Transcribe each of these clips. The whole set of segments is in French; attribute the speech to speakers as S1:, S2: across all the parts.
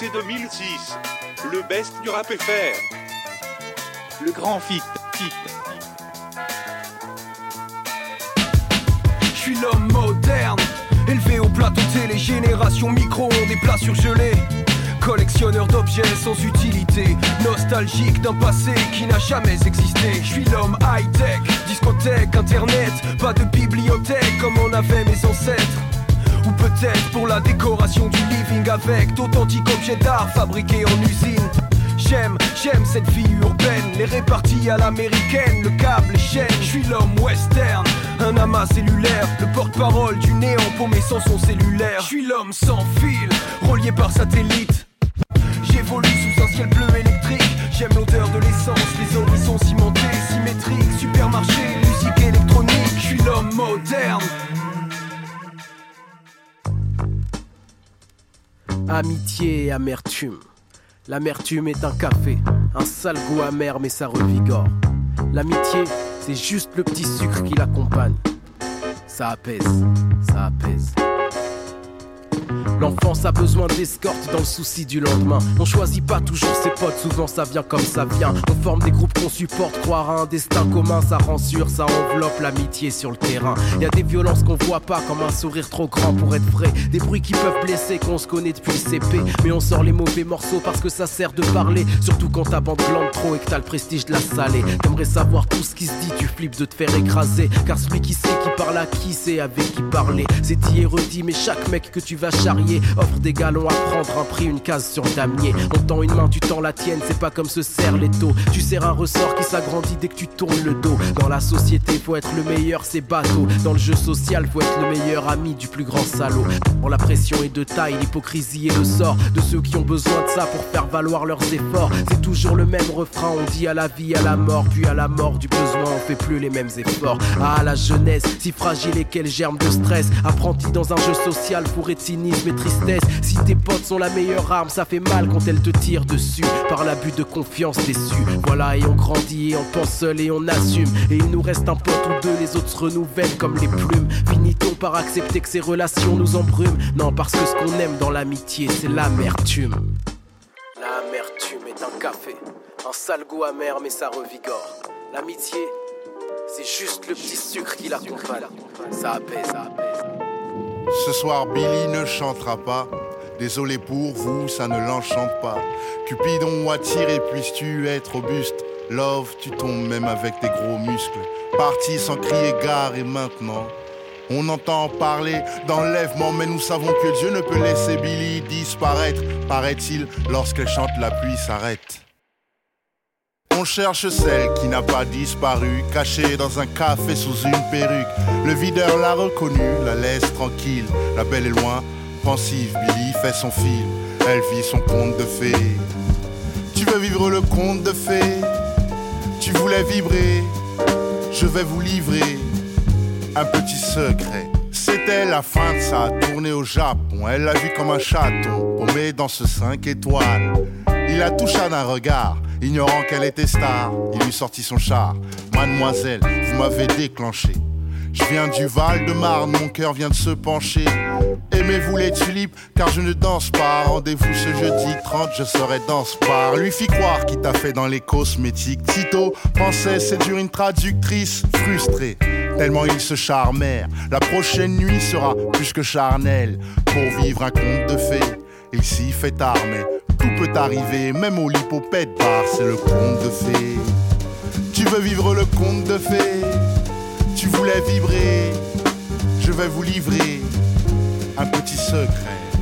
S1: c'est 2006. Le best du rap FR.
S2: Le grand fit. fit.
S3: Je suis l'homme moderne, élevé au plateau télé, génération micro, des plats surgelés. Collectionneur d'objets sans utilité, nostalgique d'un passé qui n'a jamais existé. Je suis l'homme high-tech, discothèque, internet, pas de bibliothèque comme on avait mes ancêtres. Ou peut-être pour la décoration du living avec d'authentiques objets d'art fabriqués en usine. J'aime, j'aime cette vie urbaine, les réparties à l'américaine, le câble, les chaînes. Je suis l'homme western, un amas cellulaire, le porte-parole du néant paumé sans son cellulaire. Je suis l'homme sans fil, relié par satellite. J'évolue sous un ciel bleu électrique. J'aime l'odeur de l'essence, les horizons cimentés, symétriques. Supermarché, musique électronique. Je suis l'homme moderne. Amitié et amertume. L'amertume est un café, un sale goût amer mais ça revigore. L'amitié, c'est juste le petit sucre qui l'accompagne. Ça apaise, ça apaise. L'enfance a besoin d'escorte dans le souci du lendemain. On choisit pas toujours ses potes, souvent ça vient comme ça vient. On forme des groupes qu'on supporte, croire à un destin commun, ça rend sûr, ça enveloppe l'amitié sur le terrain. Y a des violences qu'on voit pas, comme un sourire trop grand pour être vrai. Des bruits qui peuvent blesser, qu'on se connaît depuis le CP. Mais on sort les mauvais morceaux parce que ça sert de parler. Surtout quand ta bande glande trop et que t'as le prestige de la salée. T'aimerais savoir tout ce qui se dit, tu flippes de te faire écraser. Car celui qui sait qui parle à qui sait avec qui parler. C'est dit et redit, mais chaque mec que tu vas charrier offre des galons à prendre un prix, une case sur damier. On tend une main, tu tends la tienne, c'est pas comme se serre les taux. Tu serres un ressort qui s'agrandit dès que tu tournes le dos. Dans la société, faut être le meilleur, c'est bateau. Dans le jeu social, faut être le meilleur ami du plus grand salaud. Pour la pression est de taille, l'hypocrisie est le sort de ceux qui ont besoin de ça pour faire valoir leurs efforts. C'est toujours le même refrain, on dit à la vie, à la mort, puis à la mort du besoin, on fait plus les mêmes efforts. Ah, la jeunesse, si fragile et quel germe de stress. Apprenti dans un jeu social, fourré de et tristesse. Si tes potes sont la meilleure arme, ça fait mal quand elles te tirent dessus. Par l'abus de confiance déçu. Voilà, et on grandit, et on pense seul et on assume. Et il nous reste un pote ou deux, les autres se renouvellent comme les plumes. Finit-on par accepter que ces relations nous embrument? Non, parce que ce qu'on aime dans l'amitié, c'est l'amertume. L'amertume est un café, un sale goût amer, mais ça revigore. L'amitié, c'est juste le petit sucre qui l'accompagne. Ça apaise, ça apaise.
S4: Ce soir, Billy ne chantera pas. Désolé pour vous, ça ne l'enchante pas. Cupidon attiré, puisses-tu être robuste Love, tu tombes même avec tes gros muscles. Parti sans crier gare et maintenant. On entend parler d'enlèvement, mais nous savons que Dieu ne peut laisser Billy disparaître, paraît-il, lorsqu'elle chante la pluie s'arrête. On cherche celle qui n'a pas disparu, cachée dans un café sous une perruque. Le videur l'a reconnue, la laisse tranquille. La belle est loin, pensive, Billy fait son fil. Elle vit son conte de fées. Tu veux vivre le conte de fées? Tu voulais vibrer? Je vais vous livrer un petit secret. C'était la fin de sa tournée au Japon. Elle l'a vu comme un chaton, paumé dans ce 5 étoiles. Il la toucha d'un regard, ignorant qu'elle était star. Il lui sortit son char. Mademoiselle, vous m'avez déclenché. Je viens du Val de Marne, mon cœur vient de se pencher. Aimez-vous les tulipes, car je ne danse pas. Rendez-vous ce jeudi 30, je serai dans ce bar. Lui fit croire qu'il t'a fait dans les cosmétiques. Tito pensait séduire une traductrice frustrée. Tellement ils se charmèrent. La prochaine nuit sera plus que charnelle. Pour vivre un conte de fées, il s'y fait tard, mais tout peut arriver. Même au lipopète bar, c'est le conte de fées. Tu veux vivre le conte de fées Tu voulais vibrer Je vais vous livrer un petit secret,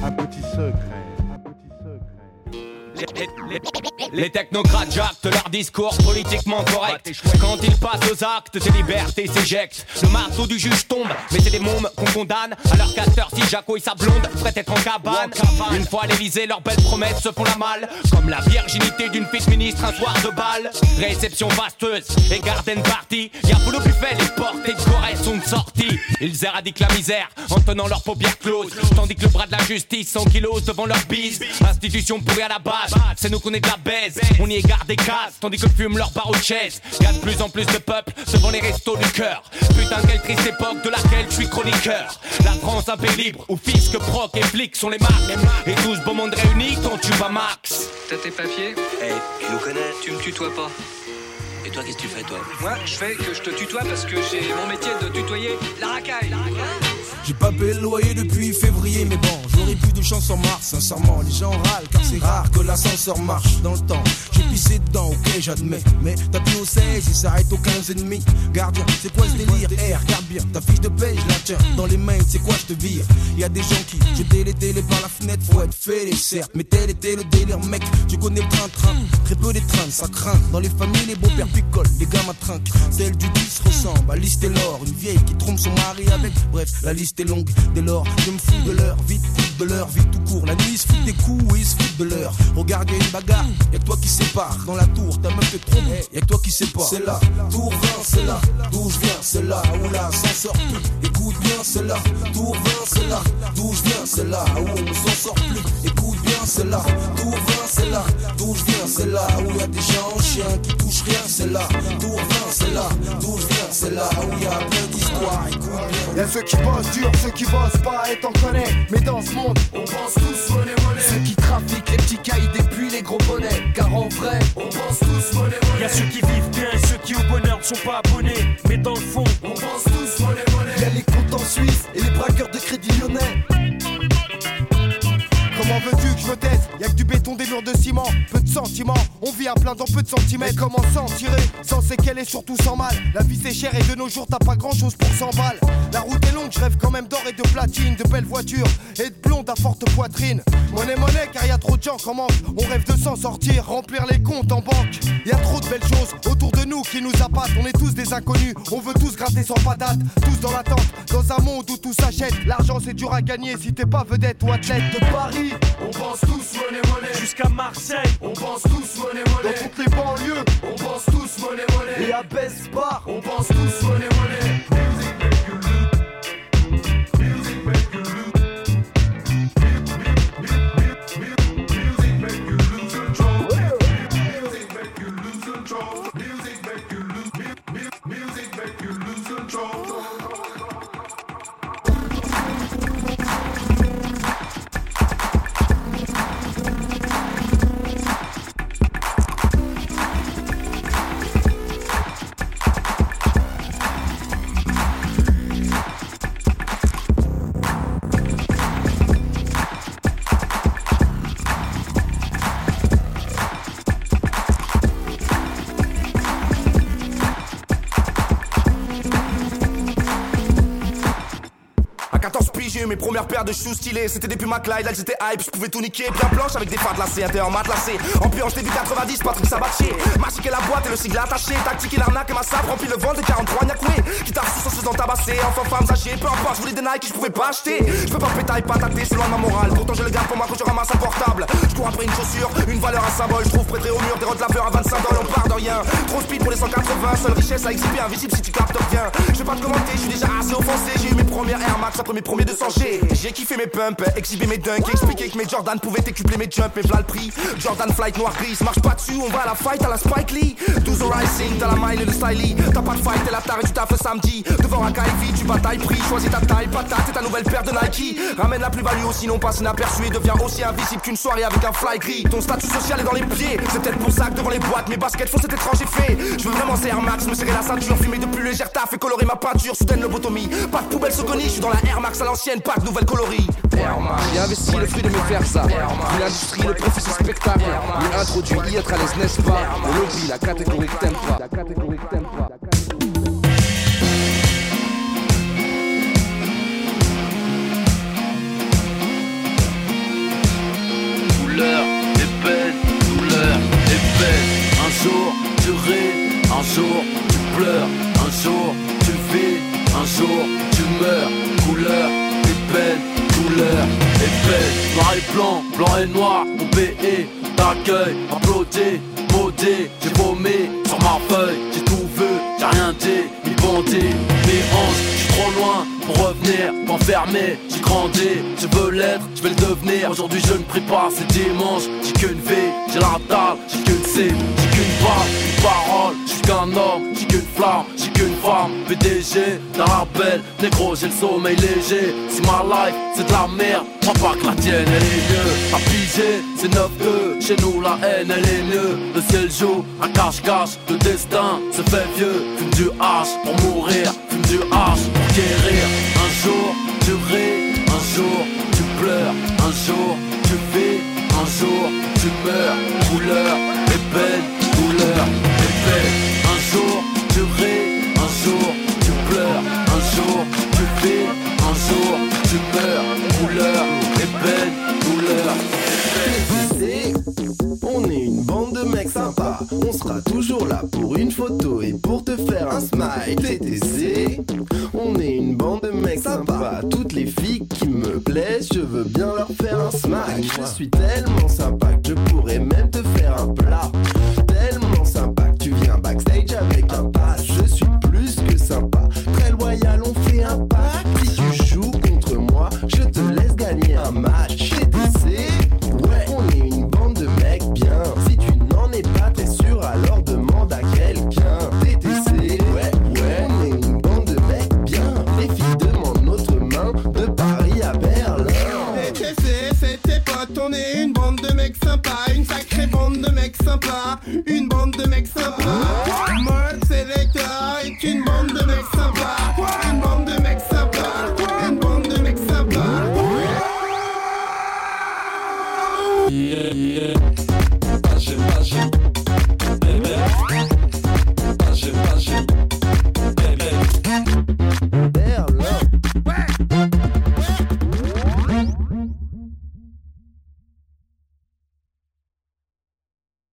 S4: un petit secret, un petit secret.
S5: Les technocrates jactent leur discours politiquement correct. Quand ils passent aux actes, ces libertés s'éjectent. Le marteau du juge tombe, mais c'est des mômes qu'on condamne. À leur casteur, si Jaco et sa blonde prêtent être en cabane. Une fois à l'Elysée, leurs belles promesses se font la malle. Comme la virginité d'une fille ministre un soir de bal. Réception vasteuse et garden party. Y'a le buffet, les portes et Corée sont de sortie. Ils éradiquent la misère en tenant leurs paupières closes. Tandis que le bras de la justice 100 kilos devant leur bise. Institution pourrie à la base, c'est nous qu'on est de la baise. On y égare des cases, tandis que fument leur barreau de chaise. Y'a de plus en plus de peuple devant les restos du cœur. Putain, quelle triste époque de laquelle je suis chroniqueur. La France un pays libre, où fisc, proc et flics sont les marques. Et tout ce beau monde réuni, ton tuba max.
S6: T'as tes papiers
S7: Eh, tu nous connais
S6: Tu me tutoies pas.
S7: Et toi, qu'est-ce que tu fais, toi?
S6: Moi, je fais que je te tutoie parce que j'ai mon métier de tutoyer la racaille.
S8: J'ai pas payé le loyer depuis février, mais bon, j'aurais plus chance en mars. Sincèrement, les gens râlent car c'est rare que l'ascenseur marche dans le temps. J'ai pissé dedans, ok, j'admets. Mais t'as plus au 16, il s'arrête au 15 et demi. Gardien, c'est quoi ce délire? Eh, regarde bien, ta fiche de je la tiens dans les mains, c'est quoi, je te vire? Y a des gens qui jetaient les télés par la fenêtre, faut être fêlé, certes. Mais tel était le délire, mec, tu connais le train-train. Très peu des trains, ça craint. Dans les familles, les beaux-pères picolent, les gamins trinquent. Celle du 10 ressemble à Liste et l'or, une vieille qui trompe son mari avec. Bref, la liste est longue. Dès lors, je me fous de l'heure, vite, de l'heure, vite tout court. La nuit, ils se foutent des coups ils se foutent de l'heure. Regarde, y'a une bagarre, y'a que toi qui sépare. Dans la tour, ta meuf te trompe, y'a que toi qui sépare. C'est là, tour 20, c'est là, d'où je viens, c'est là, où sort plus. Écoute bien, c'est là, tour 20, c'est là, d'où je viens, c'est là, où on s'en sort plus. Écoute bien, c'est là, tour 20, c'est là, d'où je viens, c'est là, où y a des gens en chien qui touchent rien, c'est là, tour 20, c'est là, d'où je viens, c'est là, où y a plein d'histoires. Écoute bien.
S9: Y'a ceux qui bossent dur, ceux qui bossent pas, et t'en connais. Mais dans ce monde, on pense tous monnaie, monnaie. Ceux qui trafiquent les petits cailles depuis les gros bonnets. Car en vrai, on pense tous monnaie, monnaie.
S10: Y'a ceux qui vivent bien et ceux qui au bonheur ne sont pas
S9: plein dans peu de centimètres. Comment s'en tirer Sans séquelles et surtout sans mal. La vie c'est cher et de nos jours t'as pas grand chose pour 100 balles. La route est longue, je rêve quand même d'or et de platine, de belles voitures et de blondes à forte poitrine. Monnaie, monnaie, car y a trop de gens qui en manquent. On rêve de s'en sortir, remplir les comptes en banque. Y a trop de belles choses autour de nous qui nous appâtent. On est tous des inconnus, on veut tous gratter sans patate. Tous dans l'attente, dans un monde où tout s'achète. L'argent c'est dur à gagner si t'es pas vedette ou athlète de Paris. On pense tous.
S10: Jusqu'à Marseille,
S9: On pense tous monnaie, monnaie. Dans toutes les banlieues, on pense tous monnaie, monnaie. Et à Besbar, on pense tous monnaie, monnaie.
S11: Mes premières paires de shoes stylées. C'était des Puma Clyde, là j'étais hype, je pouvais tout niquer. Bien blanche avec des fards lacés, intérieur matelassé. Ambiance début 90, Patrick Sabatier. Magique et la boîte et le sigle attaché. Tactique et l'arnaque et ma sape remplit le ventre de 43 Nyakoué. Qui tape sous en se tabasser. Enfant, femmes âgées, peu importe, je voulais des Nike que je pouvais pas acheter. Je peux pas pétailler, pas tâter, c'est loin de ma morale. Pourtant je le garde pour moi quand je ramasse un portable. Je cours après une chaussure, une valeur, un symbole. Je trouve prêté au mur des laveurs à 25 dollars, on part de rien. Trop speed pour les 180, seule richesse à exhiber, invisible si tu captes rien. Je vais pas te commenter, je suis déjà assez offensé. J'ai eu mes premières Air Max mes premiers 200 J'ai kiffé mes pumps, exhiber mes dunks, expliquer que mes Jordan pouvaient décupler mes jumps, mais v'là le prix. Jordan Flight noir gris, marche pas dessus, on va à la fight à la Spike Lee. 12 Rising, t'as la mile et le stylie. T'as pas de fight, t'es la tare et tu taffes le samedi. Devant un vite, tu batailles prix, choisis ta taille, patate et ta nouvelle paire de Nike. Ramène la plus-value aussi, non passe inaperçu et devient aussi invisible qu'une soirée avec un fly gris. Ton statut social est dans les pieds, c'est peut-être pour ça que devant les boîtes, mes baskets font cet étrange effet. Je veux vraiment Air Max, me serrer la ceinture, fumer de plus légère taf et colorer ma peinture, soudaine lobotomie. Pas de poubelle je suis dans la Air Max à l'ancienne, pas de nouvelles coloris.
S12: J'ai investi le fruit de mes faire ça. Une industrie, le profit c'est spectacle. Lui introduit y être à l'aise, n'est-ce pas? Le lobby, la catégorie que t'aimes. La catégorie que t'aimes pas.
S13: Et noir, mon PE t'accueille, applaudi, maudit, j'ai vomi sur ma feuille, j'ai tout vu, j'ai rien dit, bandit, mes hanches, j'suis trop loin pour revenir, m'enfermer. J'ai grandi, je veux l'être, je vais le devenir. Aujourd'hui je ne prie pas, c'est dimanche. J'ai qu'une vie, j'ai la dalle, j'ai qu'une cible, j'ai qu'une balle, une parole. Je suis qu'un homme, j'ai qu'une flamme, femme. PDG, la belle, négro, j'ai le sommeil léger. Si ma life c'est de la merde, crois pas que la tienne elle est mieux. À piger, c'est 9-2, chez nous la haine elle est mieux. Le ciel joue, à cache-cache, le destin se fait vieux. Fume du H pour mourir, fume du H pour guérir. Un jour tu ris, un jour tu pleures, un jour tu vis, un jour tu meurs. Couleur et douleur
S14: TTC, on est une bande de mecs sympas. Toutes les filles qui me plaisent, je veux bien leur faire un smile. Je suis tellement sympa que je pourrais même te faire un plat. Tellement sympa que tu viens backstage avec un pass. Je suis plus que sympa, très loyal, on fait un pack. Si tu joues contre moi, je te laisse gagner un match. TTC, ouais, on est une bande de mecs bien. Si tu n'en es pas très sûr, alors